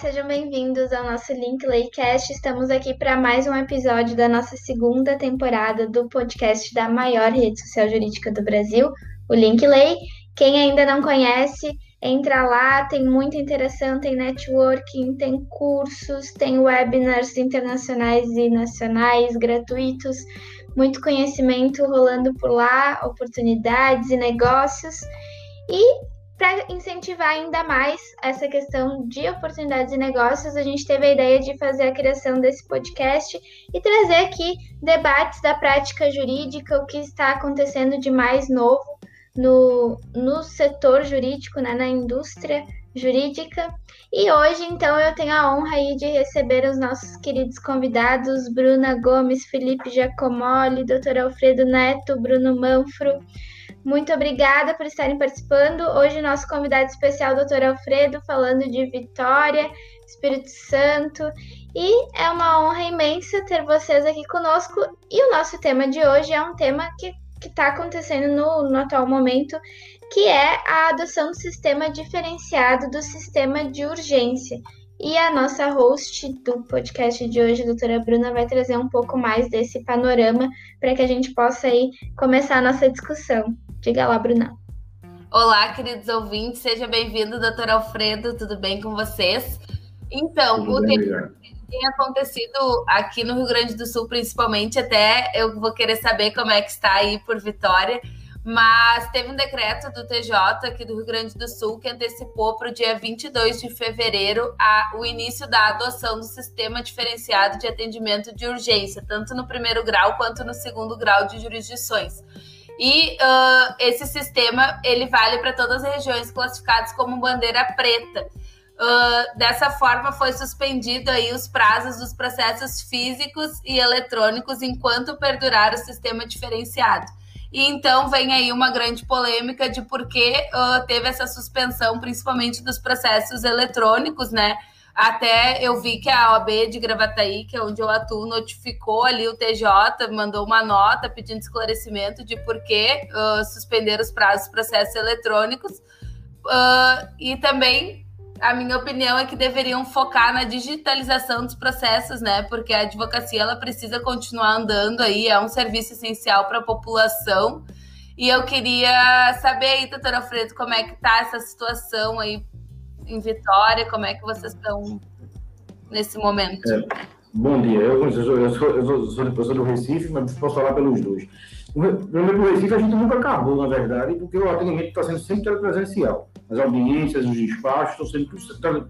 Sejam bem-vindos ao nosso Linklaycast. Estamos aqui para mais um episódio da nossa segunda temporada do podcast da maior rede social jurídica do Brasil, o Linklay. Quem ainda não conhece, entra lá, tem muita interação, tem networking, tem cursos, tem webinars internacionais e nacionais gratuitos, muito conhecimento rolando por lá, oportunidades e negócios. E para incentivar ainda mais essa questão de oportunidades e negócios, a gente teve a ideia de fazer a criação desse podcast e trazer aqui debates da prática jurídica, o que está acontecendo de mais novo no, no setor jurídico, né, na indústria jurídica. E hoje, então, eu tenho a honra aí de receber os nossos queridos convidados, Bruna Gomes, Felipe Giacomoli, Dr. Alfredo Neto, Bruno Manfro, muito obrigada por estarem participando. Hoje, nosso convidado especial, Dr. Alfredo, falando de Vitória, Espírito Santo. E é uma honra imensa ter vocês aqui conosco. E o nosso tema de hoje é um tema que está acontecendo no, no atual momento, que é a adoção do sistema diferenciado do sistema de urgência. E a nossa host do podcast de hoje, a doutora Bruna, vai trazer um pouco mais desse panorama para que a gente possa aí começar a nossa discussão. Diga lá, Bruna. Olá, queridos ouvintes, seja bem-vindo, doutor Alfredo, tudo bem com vocês? Então, tudo o bem, que tem acontecido aqui no Rio Grande do Sul, principalmente, até eu vou querer saber como é que está aí por Vitória, mas teve um decreto do TJ aqui do Rio Grande do Sul que antecipou para o dia 22 de fevereiro a, o início da adoção do sistema diferenciado de atendimento de urgência, tanto no primeiro grau quanto no segundo grau de jurisdições. E uh, esse sistema ele vale para todas as regiões classificadas como bandeira preta. Uh, dessa forma, foi suspendido aí os prazos dos processos físicos e eletrônicos enquanto perdurar o sistema diferenciado. E então vem aí uma grande polêmica de por que uh, teve essa suspensão, principalmente dos processos eletrônicos, né? Até eu vi que a OAB de Gravataí, que é onde eu atuo, notificou ali o TJ, mandou uma nota pedindo esclarecimento de por que uh, suspender os prazos dos processos eletrônicos. Uh, e também a minha opinião é que deveriam focar na digitalização dos processos, né? Porque a advocacia ela precisa continuar andando aí, é um serviço essencial para a população. E eu queria saber aí, doutora Alfredo, como é que tá essa situação aí em Vitória? Como é que vocês estão nesse momento? É, bom dia, eu, eu, sou, eu, sou, eu, sou, eu sou do Recife, mas posso falar pelos dois. No Recife a gente nunca acabou, na verdade, porque o atendimento está sendo sempre telepresencial. As audiências, os despachos estão sendo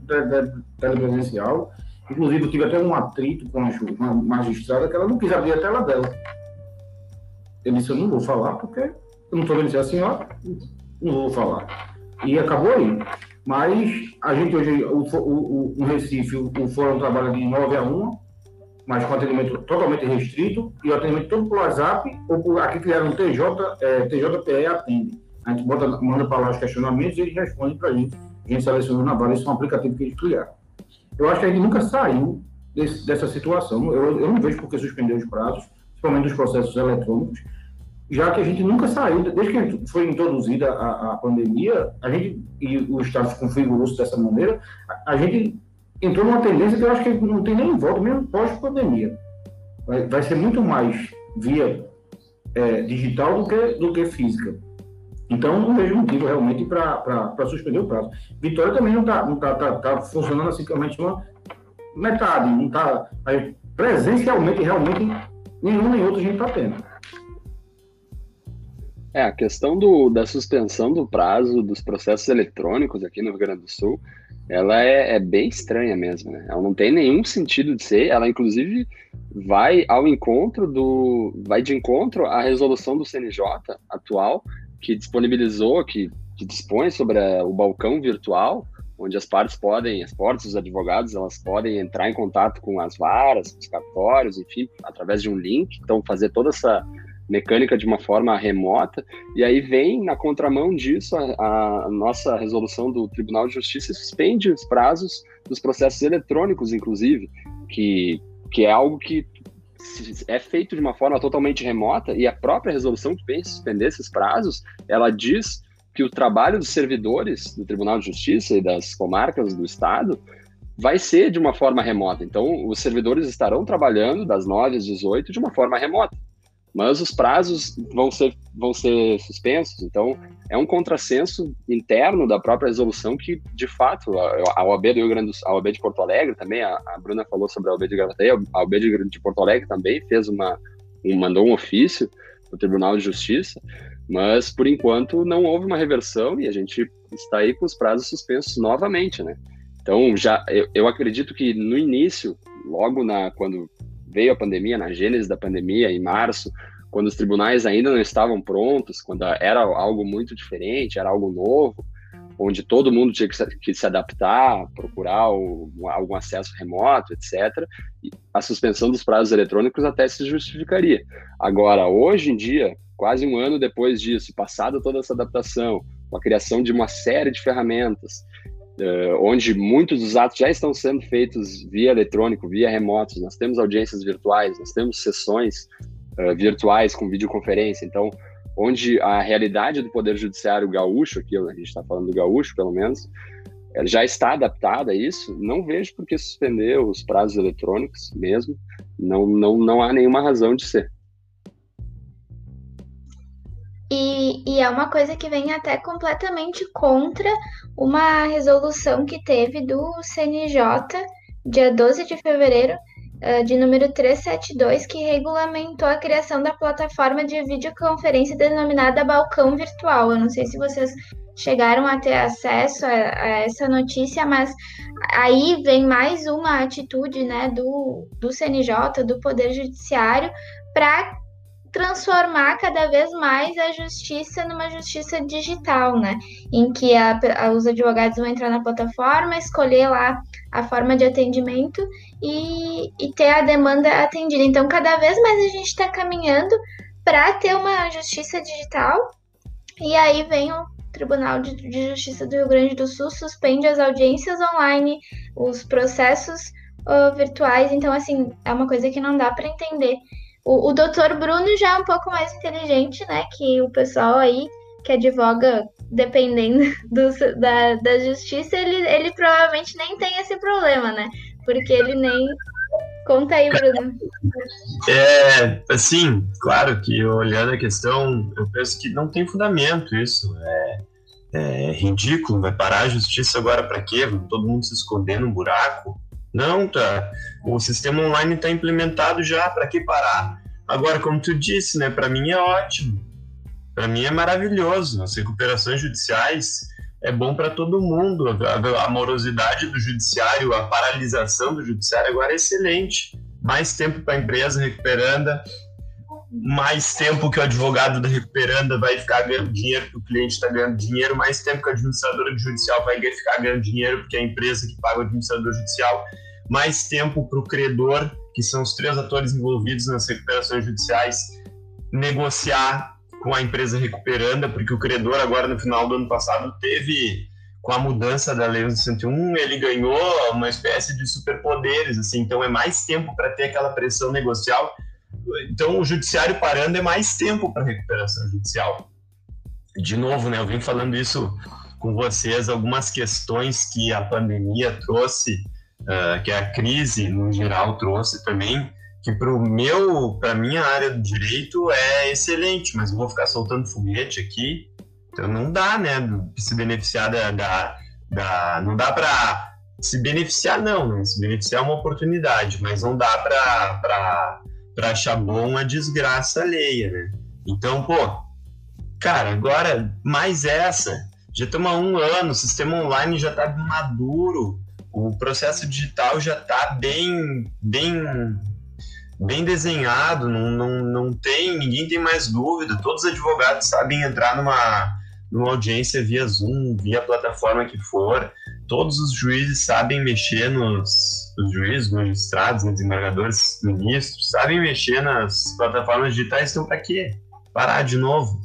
telepresencial. Inclusive, eu tive até um atrito com a magistrada que ela não quis abrir a tela dela. Eu disse, eu não vou falar porque eu não estou vendo se é a senhora, não vou falar. E acabou aí. Mas a gente hoje, o, o, o Recife, o Fórum trabalha de 9 a 1, mas com atendimento totalmente restrito, e o atendimento todo por WhatsApp, ou por aqui criaram um TJ, é, TJPE atende. A gente bota, manda para lá os questionamentos e eles respondem para a gente. A gente selecionou na base, isso é um aplicativo que eles criaram. Eu acho que a gente nunca saiu desse, dessa situação. Eu, eu não vejo por que suspender os prazos, principalmente dos processos eletrônicos, já que a gente nunca saiu, desde que foi introduzida a, a pandemia, a gente, e o Estado se configurou dessa maneira, a, a, gente entrou numa tendência que eu acho que não tem nem volta, mesmo pós-pandemia. Vai, vai, ser muito mais via é, digital do que, do que física. Então, não vejo motivo realmente para suspender o prazo. Vitória também não está não tá, tá, tá funcionando assim, realmente uma metade, não está. Presencialmente, realmente, nenhum nem outro a gente está tendo. É, a questão do, da suspensão do prazo dos processos eletrônicos aqui no Rio Grande do Sul, ela é, é, bem estranha mesmo, né? Ela não tem nenhum sentido de ser, ela inclusive vai ao encontro do, vai de encontro à resolução do CNJ atual, que disponibilizou, que, que dispõe sobre a, o balcão virtual, onde as partes podem, as portas dos advogados, elas podem entrar em contato com as varas, os cartórios, enfim, através de um link, então fazer toda essa mecânica de uma forma remota, e aí vem na contramão disso a, a, nossa resolução do Tribunal de Justiça suspende os prazos dos processos eletrônicos, inclusive, que, que é algo que é feito de uma forma totalmente remota, e a própria resolução que vem suspender esses prazos, ela diz que o trabalho dos servidores do Tribunal de Justiça e das comarcas do Estado vai ser de uma forma remota. Então, os servidores estarão trabalhando das 9 às 18 de uma forma remota, mas os prazos vão ser, vão ser suspensos. Então, é um contrassenso interno da própria resolução que, de fato, a, OAB do Rio Grande do Sul, a OAB de Porto Alegre também, a, a Bruna falou sobre a OAB de Gravataí, a OAB de, de Porto Alegre também fez uma, um, mandou um ofício para o Tribunal de Justiça, mas, por enquanto, não houve uma reversão e a gente está aí com os prazos suspensos novamente, né? Então, já eu, eu acredito que no início, logo na quando veio a pandemia, na gênese da pandemia, em março, quando os tribunais ainda não estavam prontos, quando era algo muito diferente, era algo novo, onde todo mundo tinha que se, adaptar, procurar algum acesso remoto, etc. a suspensão dos prazos eletrônicos até se justificaria. Agora, hoje em dia, quase um ano depois disso, passada toda essa adaptação, com a criação de uma série de ferramentas, onde muitos dos atos já estão sendo feitos via eletrônico, via remotos. Nós temos audiências virtuais, nós temos sessões uh, virtuais com videoconferência. Então, onde a realidade do Poder Judiciário gaúcho, aqui a gente está falando do gaúcho, pelo menos, já está adaptada a isso, não vejo por que suspender os prazos eletrônicos mesmo. Não, não, não há nenhuma razão de ser. E, e, é uma coisa que vem até completamente contra uma resolução que teve do CNJ, dia 12 de fevereiro, uh, de número 372, que regulamentou a criação da plataforma de videoconferência denominada Balcão Virtual. Eu não sei se vocês chegaram a ter acesso a, a essa notícia, mas aí vem mais uma atitude né, do, do CNJ, do Poder Judiciário, para transformar cada vez mais a justiça numa justiça digital, né? Em que a, a, os advogados vão entrar na plataforma, escolher lá a forma de atendimento e, e ter a demanda atendida. Então, cada vez mais a gente está caminhando para ter uma justiça digital. E aí vem o Tribunal de, de Justiça do Rio Grande do Sul suspende as audiências online, os processos uh, virtuais. Então, assim, é uma coisa que não dá para entender. O, o doutor Bruno já é um pouco mais inteligente, né? Que o pessoal aí que advoga dependendo do, da, da justiça, ele, ele provavelmente nem tem esse problema, né? Porque ele nem. Conta aí, Bruno. É, assim, claro que olhando a questão, eu penso que não tem fundamento isso. É, é ridículo, vai parar a justiça agora para quê? Todo mundo se esconder num buraco? Não, tá. O sistema online está implementado já, para que parar? Agora, como tu disse, né, para mim é ótimo. Para mim é maravilhoso. As recuperações judiciais é bom para todo mundo. A, a morosidade do judiciário, a paralisação do judiciário agora é excelente. Mais tempo para a empresa recuperando, mais tempo que o advogado da recuperanda vai ficar ganhando dinheiro, porque o cliente está ganhando dinheiro, mais tempo que a administradora judicial vai ficar ganhando dinheiro, porque é a empresa que paga o administrador judicial, mais tempo para o credor, que são os três atores envolvidos nas recuperações judiciais, negociar com a empresa recuperanda, porque o credor agora no final do ano passado teve com a mudança da lei 101, ele ganhou uma espécie de superpoderes, assim, então é mais tempo para ter aquela pressão negocial então, o judiciário parando é mais tempo para recuperação judicial. De novo, né, eu vim falando isso com vocês, algumas questões que a pandemia trouxe, uh, que a crise no geral trouxe também, que para o meu, para minha área do direito é excelente, mas vou ficar soltando foguete aqui, então não dá, né, se beneficiar da, da, da não dá para se beneficiar não, né? se beneficiar é uma oportunidade, mas não dá para para achar bom a desgraça alheia, né? Então, pô, cara, agora mais essa. Já estamos há um ano, o sistema online já está maduro, o processo digital já está bem, bem, bem desenhado, não, não, não tem, ninguém tem mais dúvida, todos os advogados sabem entrar numa, numa audiência via Zoom, via plataforma que for, todos os juízes sabem mexer nos os juízes, magistrados, desembargadores, ministros, sabem mexer nas plataformas digitais, então para quê? Parar de novo.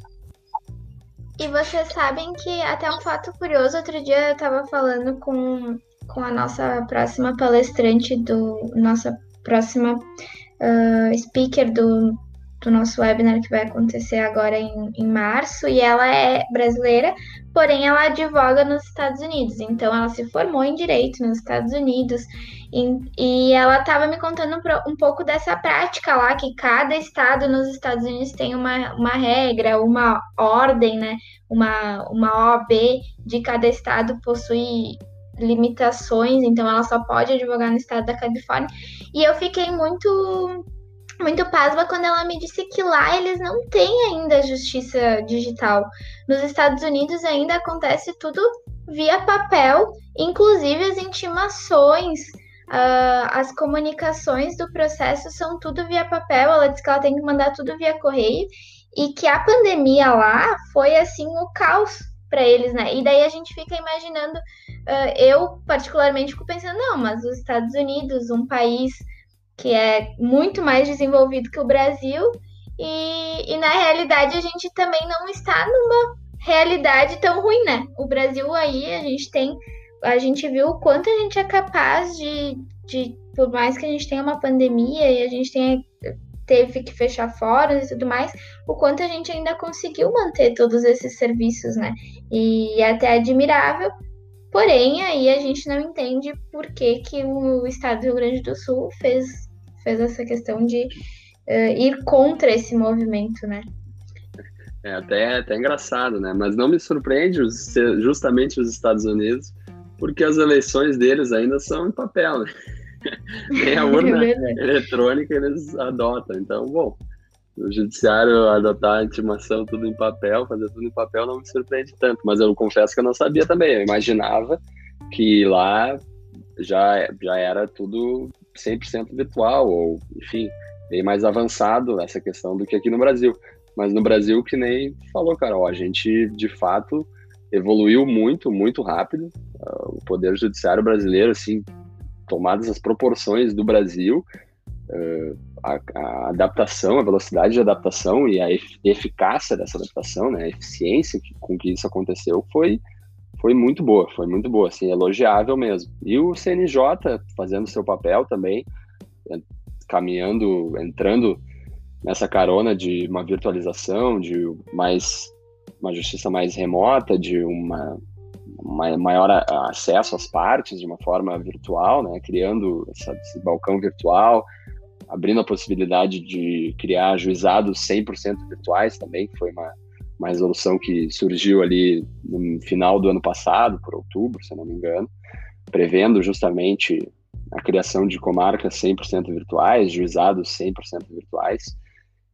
E vocês sabem que até um fato curioso, outro dia eu estava falando com, com a nossa próxima palestrante do nossa próxima uh, speaker do, do nosso webinar que vai acontecer agora em, em março, e ela é brasileira, porém ela advoga nos Estados Unidos. Então ela se formou em direito nos Estados Unidos e, e ela estava me contando um, pouco dessa prática lá, que cada estado nos Estados Unidos tem uma, uma regra, uma ordem, né? Uma, uma OAB de cada estado possui limitações, então ela só pode advogar no estado da Califórnia. E eu fiquei muito muito pasma quando ela me disse que lá eles não têm ainda justiça digital. Nos Estados Unidos ainda acontece tudo via papel, inclusive as intimações, uh, as comunicações do processo são tudo via papel. Ela disse que ela tem que mandar tudo via correio e que a pandemia lá foi assim o caos para eles, né? E daí a gente fica imaginando, uh, eu particularmente fico pensando, não, mas os Estados Unidos, um país que é muito mais desenvolvido que o Brasil, e, e na realidade a gente também não está numa realidade tão ruim, né? O Brasil aí, a gente tem, a gente viu o quanto a gente é capaz de, de por mais que a gente tenha uma pandemia e a gente tenha teve que fechar fóruns e tudo mais, o quanto a gente ainda conseguiu manter todos esses serviços, né? E é até admirável. Porém, aí a gente não entende por que, que o estado do Rio Grande do Sul fez, fez essa questão de uh, ir contra esse movimento, né? É até, até engraçado, né? Mas não me surpreende justamente os Estados Unidos, porque as eleições deles ainda são em papel, né? Nem a urna é eletrônica eles adotam. Então, bom, o judiciário adotar a intimação tudo em papel, fazer tudo em papel, não me surpreende tanto. Mas eu confesso que eu não sabia também. Eu imaginava que lá já, já era tudo 100% virtual, ou, enfim, bem mais avançado essa questão do que aqui no Brasil. Mas no Brasil, que nem falou, Carol, a gente de fato evoluiu muito, muito rápido. Uh, o poder judiciário brasileiro, assim, tomadas as proporções do Brasil, uh, a, a, adaptação, a velocidade de adaptação e a eficácia dessa adaptação, né, a eficiência que, com que isso aconteceu foi foi muito boa, foi muito boa, assim, elogiável mesmo. E o CNJ fazendo seu papel também, caminhando, entrando nessa carona de uma virtualização, de mais uma justiça mais remota, de uma, uma maior acesso às partes de uma forma virtual, né, criando essa, esse balcão virtual, abrindo a possibilidade de criar juizados 100% virtuais também, que foi uma, uma resolução que surgiu ali no final do ano passado, por outubro, se não me engano, prevendo justamente a criação de comarcas 100% virtuais, juizados 100% virtuais.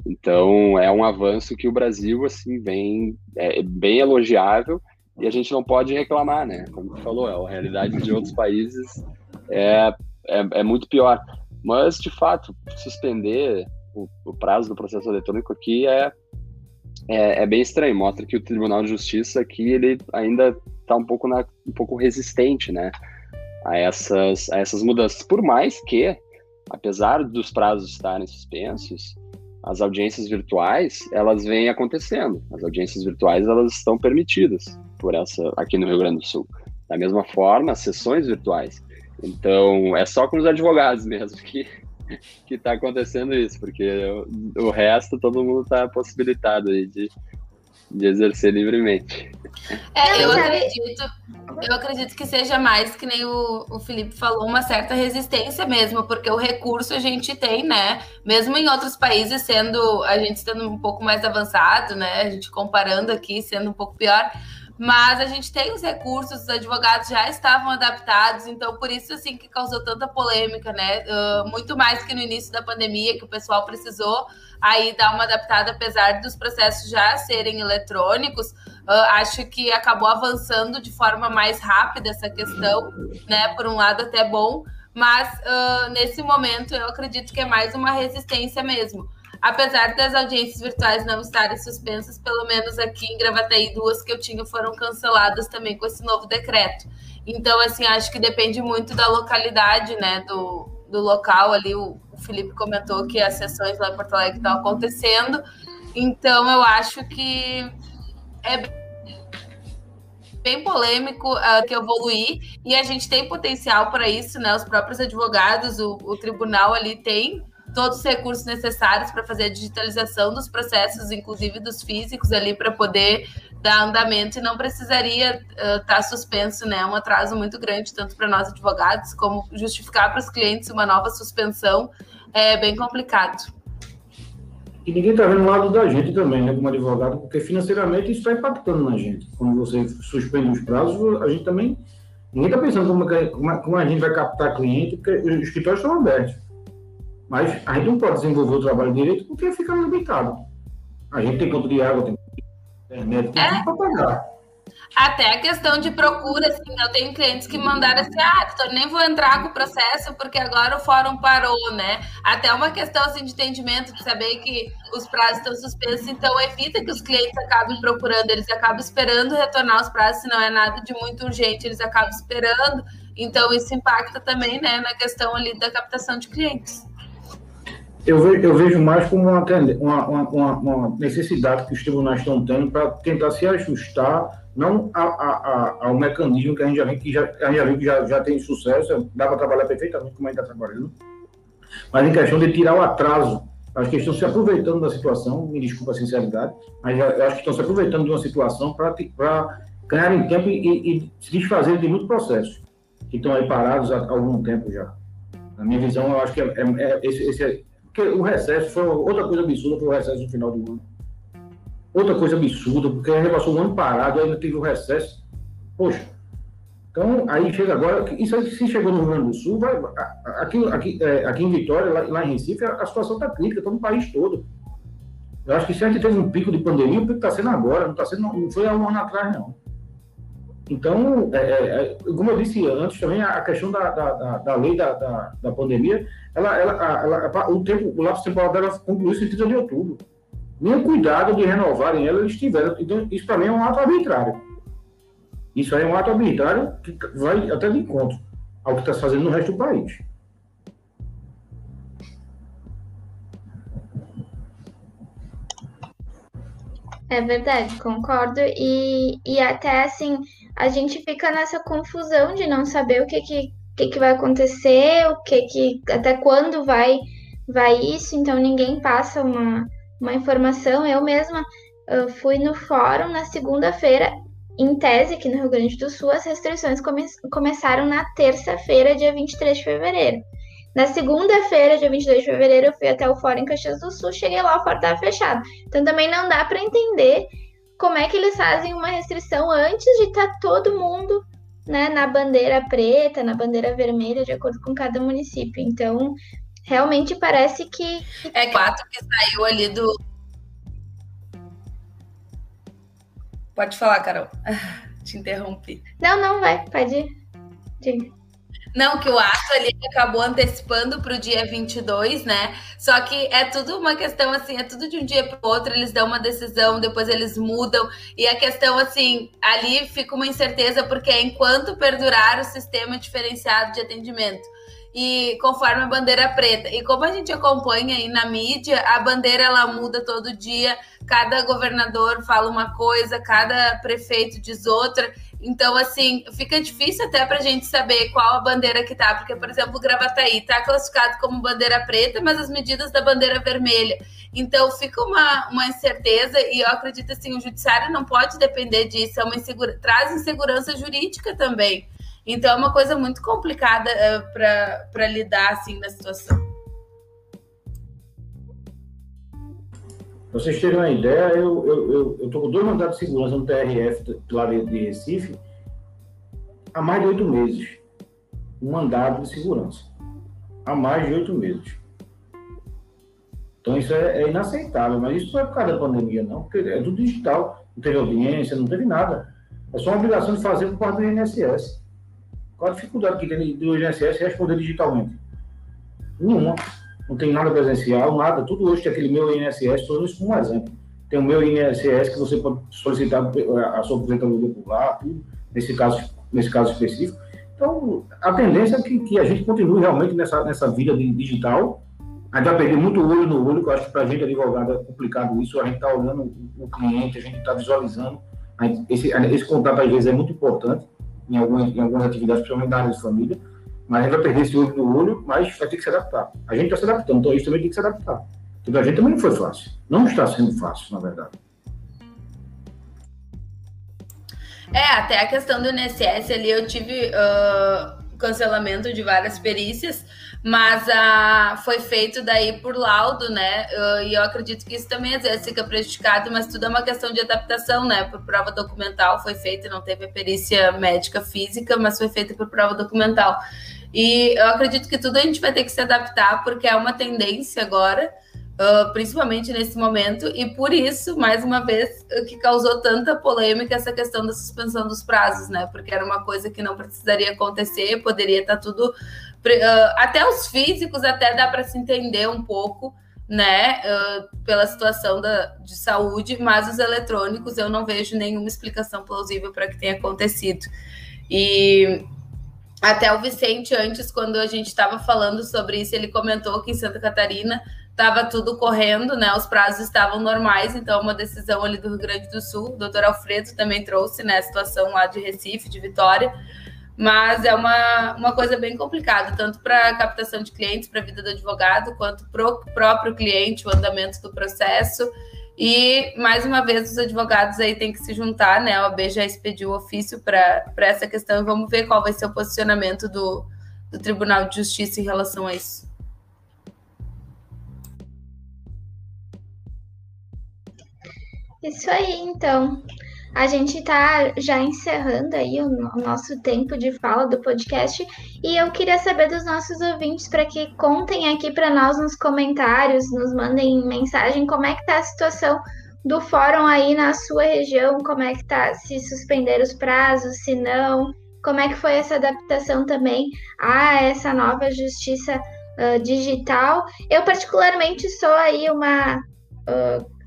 Então, é um avanço que o Brasil, assim, vem é, bem elogiável e a gente não pode reclamar, né? Como tu falou, a realidade de outros países é, é, é muito pior. Mas, de fato, suspender o, o, prazo do processo eletrônico aqui é, é, é, bem estranho. Mostra que o Tribunal de Justiça aqui, ele ainda está um pouco, um pouco resistente, né? A essas, a essas mudanças. Por mais que, apesar dos prazos estarem suspensos, as audiências virtuais elas vêm acontecendo. As audiências virtuais elas estão permitidas por essa aqui no Rio Grande do Sul. Da mesma forma, as sessões virtuais. Então é só com os advogados mesmo que que está acontecendo isso, porque o, o resto todo mundo está possibilitado aí de, de exercer livremente. É, eu acredito, eu acredito que seja mais que nem o, o Felipe falou, uma certa resistência mesmo, porque o recurso a gente tem, né? Mesmo em outros países sendo a gente estando um pouco mais avançado, né? A gente comparando aqui sendo um pouco pior, mas a gente tem os recursos, os advogados já estavam adaptados, então por isso assim que causou tanta polêmica, né? Uh, muito mais que no início da pandemia, que o pessoal precisou aí dar uma adaptada, apesar dos processos já serem eletrônicos. Uh, acho que acabou avançando de forma mais rápida essa questão, né? Por um lado até bom, mas uh, nesse momento eu acredito que é mais uma resistência mesmo apesar das audiências virtuais não estarem suspensas, pelo menos aqui em Gravataí, duas que eu tinha foram canceladas também com esse novo decreto. Então, assim, acho que depende muito da localidade, né, do, do local ali. O, o Felipe comentou que as sessões lá em Porto Alegre estão acontecendo. Então, eu acho que é bem polêmico uh, que evoluir e a gente tem potencial para isso, né? Os próprios advogados, o, o tribunal ali tem todos os recursos necessários para fazer a digitalização dos processos, inclusive dos físicos ali, para poder dar andamento e não precisaria estar uh, tá suspenso, né? Um atraso muito grande, tanto para nós advogados, como justificar para os clientes uma nova suspensão é bem complicado. E ninguém está vendo o lado da gente também, né, como advogado, porque financeiramente isso está impactando na gente. Quando você suspende os prazos, a gente também. Ninguém está pensando como, é como, como, a gente vai captar cliente, porque os escritórios estão abertos. Mas a gente não pode desenvolver o trabalho direito porque fica limitado. A gente tem conta de água, tem internet, tem é. para pagar. Até a questão de procura, assim, eu tenho clientes que mandaram assim, ah, doutor, nem vou entrar com o processo porque agora o fórum parou, né? Até uma questão assim de entendimento, de saber que os prazos estão suspensos, então evita que os clientes acabem procurando, eles acabam esperando retornar os prazos, se não é nada de muito urgente, eles acabam esperando. Então isso impacta também, né, na questão ali da captação de clientes. Eu vejo, eu vejo mais como uma, uma, uma, uma necessidade que os tribunais estão tendo para tentar se ajustar não a, a, a, ao mecanismo que a gente já viu que já, a gente já, que já, já tem sucesso, dá para trabalhar perfeitamente como a gente está trabalhando, mas em questão de tirar o atraso. Acho que estão se aproveitando da situação, me desculpa a sinceridade, mas acho que estão se aproveitando de uma situação para ganharem tempo e, e, se desfazerem de muitos processos que estão aí parados há, algum tempo já. Na minha visão, eu acho que é, é, é esse, esse é, porque o recesso foi outra coisa absurda, foi o recesso no final do ano Outra coisa absurda, porque a gente passou um ano parado ainda teve o recesso. Poxa, então aí chega agora, isso aí, se chegou no Rio Grande do Sul, vai, aqui, aqui, é, aqui em Vitória, lá, lá em Recife, a, a situação está crítica, está no país todo. Eu acho que se a gente teve um pico de pandemia, o pico está sendo agora, não, tá sendo, não foi há um ano atrás, não. Então, é, é, é como eu disse antes, também a questão da, da, da, da lei da, da, da, pandemia, ela, ela, ela, o, tempo, o lapso temporal dela concluiu em 30 de outubro nem cuidado de renovarem ela eles tiveram. Então, isso para mim é um ato arbitrário. Isso aí é um ato arbitrário que vai até de encontro ao que está se fazendo no resto do país. É verdade, concordo. E, e até assim, a gente fica nessa confusão de não saber o que, que, que, que vai acontecer, o que, que até quando vai, vai isso, então ninguém passa uma, uma informação. Eu mesma uh, fui no fórum na segunda-feira, em tese, aqui no Rio Grande do Sul, as restrições come começaram na terça-feira, dia 23 de fevereiro. Na segunda-feira, dia 22 de fevereiro, eu fui até o fórum em Caxias do Sul, cheguei lá, o fórum estava fechado. Então também não dá para entender como é que eles fazem uma restrição antes de estar tá todo mundo né, na bandeira preta, na bandeira vermelha, de acordo com cada município. Então, realmente parece que. É quatro que saiu ali do. Pode falar, Carol. Te interrompi. Não, não, vai, pode ir. Diga. Não, que o ato ali acabou antecipando para o dia 22, né? Só que é tudo uma questão assim, é tudo de um dia para o outro, eles dão uma decisão, depois eles mudam. E a questão, assim, ali fica uma incerteza, porque é enquanto perdurar o sistema diferenciado de atendimento e conforme a bandeira preta. E como a gente acompanha aí na mídia, a bandeira ela muda todo dia, cada governador fala uma coisa, cada prefeito diz outra. Então, assim, fica difícil até para a gente saber qual a bandeira que tá, porque, por exemplo, o Gravataí está classificado como bandeira preta, mas as medidas da bandeira vermelha. Então, fica uma, uma incerteza, e eu acredito assim, o judiciário não pode depender disso, é uma insegura... traz insegurança jurídica também. Então é uma coisa muito complicada uh, para lidar assim na situação. Vocês terem uma ideia, eu eu, eu, com dois mandatos de segurança no TRF lá de, de Recife há mais de oito meses. Um mandado de segurança. Há mais de oito meses. Então isso é, é, inaceitável, mas isso não é por causa da pandemia, não, porque é tudo digital. Não teve audiência, não teve nada. É só uma obrigação de fazer por parte do INSS. Qual a dificuldade que tem do INSS responder digitalmente? Nenhuma. Não tem nada presencial, nada. Tudo hoje tem aquele meu INSS, estou isso como um exemplo. Tem o meu INSS que você pode solicitar a sua aposentadoria por lá, nesse caso, nesse caso específico. Então, a tendência é que, que a gente continue realmente nessa, nessa vida digital. A gente vai perder muito olho no olho, que eu acho que para a gente, advogado, é complicado isso. A gente está olhando o cliente, a gente está visualizando. Gente, esse, esse contato, às vezes, é muito importante em algumas, em algumas atividades, principalmente na área de família, Mas gente vai perder esse olho do olho, mas vai ter que se adaptar. A gente está se adaptando, então isso também tem que se adaptar. Tudo a gente também não foi fácil. Não está sendo fácil, na verdade. É, até a questão do INSS ali, eu tive uh, cancelamento de várias perícias, mas uh, foi feito daí por laudo, né? Uh, e eu acredito que isso também às vezes fica prejudicado, mas tudo é uma questão de adaptação, né? Por prova documental foi feita, não teve a perícia médica física, mas foi feita por prova documental. E eu acredito que tudo a gente vai ter que se adaptar, porque é uma tendência agora uh, principalmente nesse momento, e por isso, mais uma vez, que causou tanta polêmica essa questão da suspensão dos prazos, né? Porque era uma coisa que não precisaria acontecer, poderia estar tá tudo. Uh, até os físicos, até dá para se entender um pouco, né, uh, pela situação da, de saúde, mas os eletrônicos eu não vejo nenhuma explicação plausível para que tenha acontecido. E até o Vicente, antes, quando a gente estava falando sobre isso, ele comentou que em Santa Catarina estava tudo correndo, né? Os prazos estavam normais, então uma decisão ali do Rio Grande do Sul, o doutor Alfredo também trouxe, né? A situação lá de Recife, de Vitória, mas é uma, uma coisa bem complicada, tanto para captação de clientes, para a vida do advogado, quanto para o próprio cliente, o andamento do processo. E, mais uma vez, os advogados aí têm que se juntar, né? A OAB já expediu ofício para essa questão e vamos ver qual vai ser o posicionamento do, do Tribunal de Justiça em relação a isso. Isso aí, então. A gente está já encerrando aí o, nosso tempo de fala do podcast. E eu queria saber dos nossos ouvintes para que contem aqui para nós nos comentários, nos mandem mensagem como é que está a situação do fórum aí na sua região, como é que tá, se suspender os prazos, se não, como é que foi essa adaptação também a essa nova justiça uh, digital. Eu particularmente sou aí uma uh,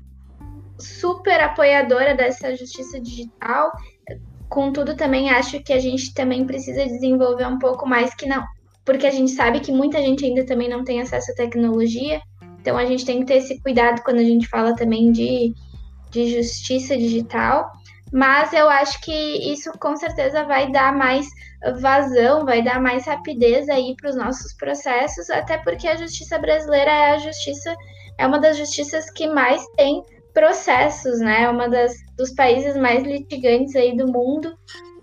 super apoiadora dessa justiça digital. Contudo, também acho que a gente também precisa desenvolver um pouco mais que não, porque a gente sabe que muita gente ainda também não tem acesso à tecnologia. Então a gente tem que ter esse cuidado quando a gente fala também de, de justiça digital. Mas eu acho que isso com certeza vai dar mais vazão, vai dar mais rapidez aí para os nossos processos, até porque a justiça brasileira é a justiça, é uma das justiças que mais tem processos, né? É uma das dos países mais litigantes aí do mundo.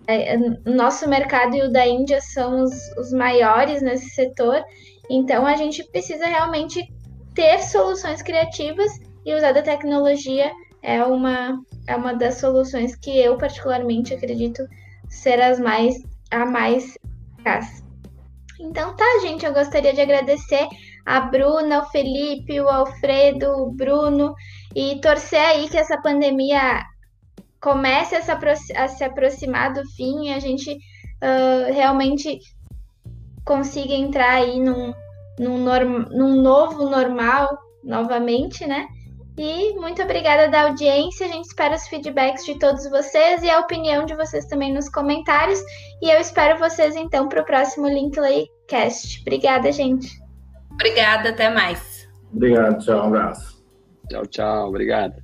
É, nosso mercado e o da Índia são os, os maiores nesse setor. Então a gente precisa realmente ter soluções criativas e usar da tecnologia é uma é uma das soluções que eu particularmente acredito ser as mais a mais eficaz. Então tá, gente, eu gostaria de agradecer a Bruna, o Felipe, o Alfredo, o Bruno e torcer aí que essa pandemia comece a se, a se aproximar do fim e a gente uh, realmente consiga entrar aí num, num, norm, num novo normal novamente, né? E muito obrigada da audiência. A gente espera os feedbacks de todos vocês e a opinião de vocês também nos comentários. E eu espero vocês então para o próximo Linklaycast. Obrigada, gente. Obrigada, até mais. Obrigado, tchau, um abraço. Tchau, tchau, obrigado.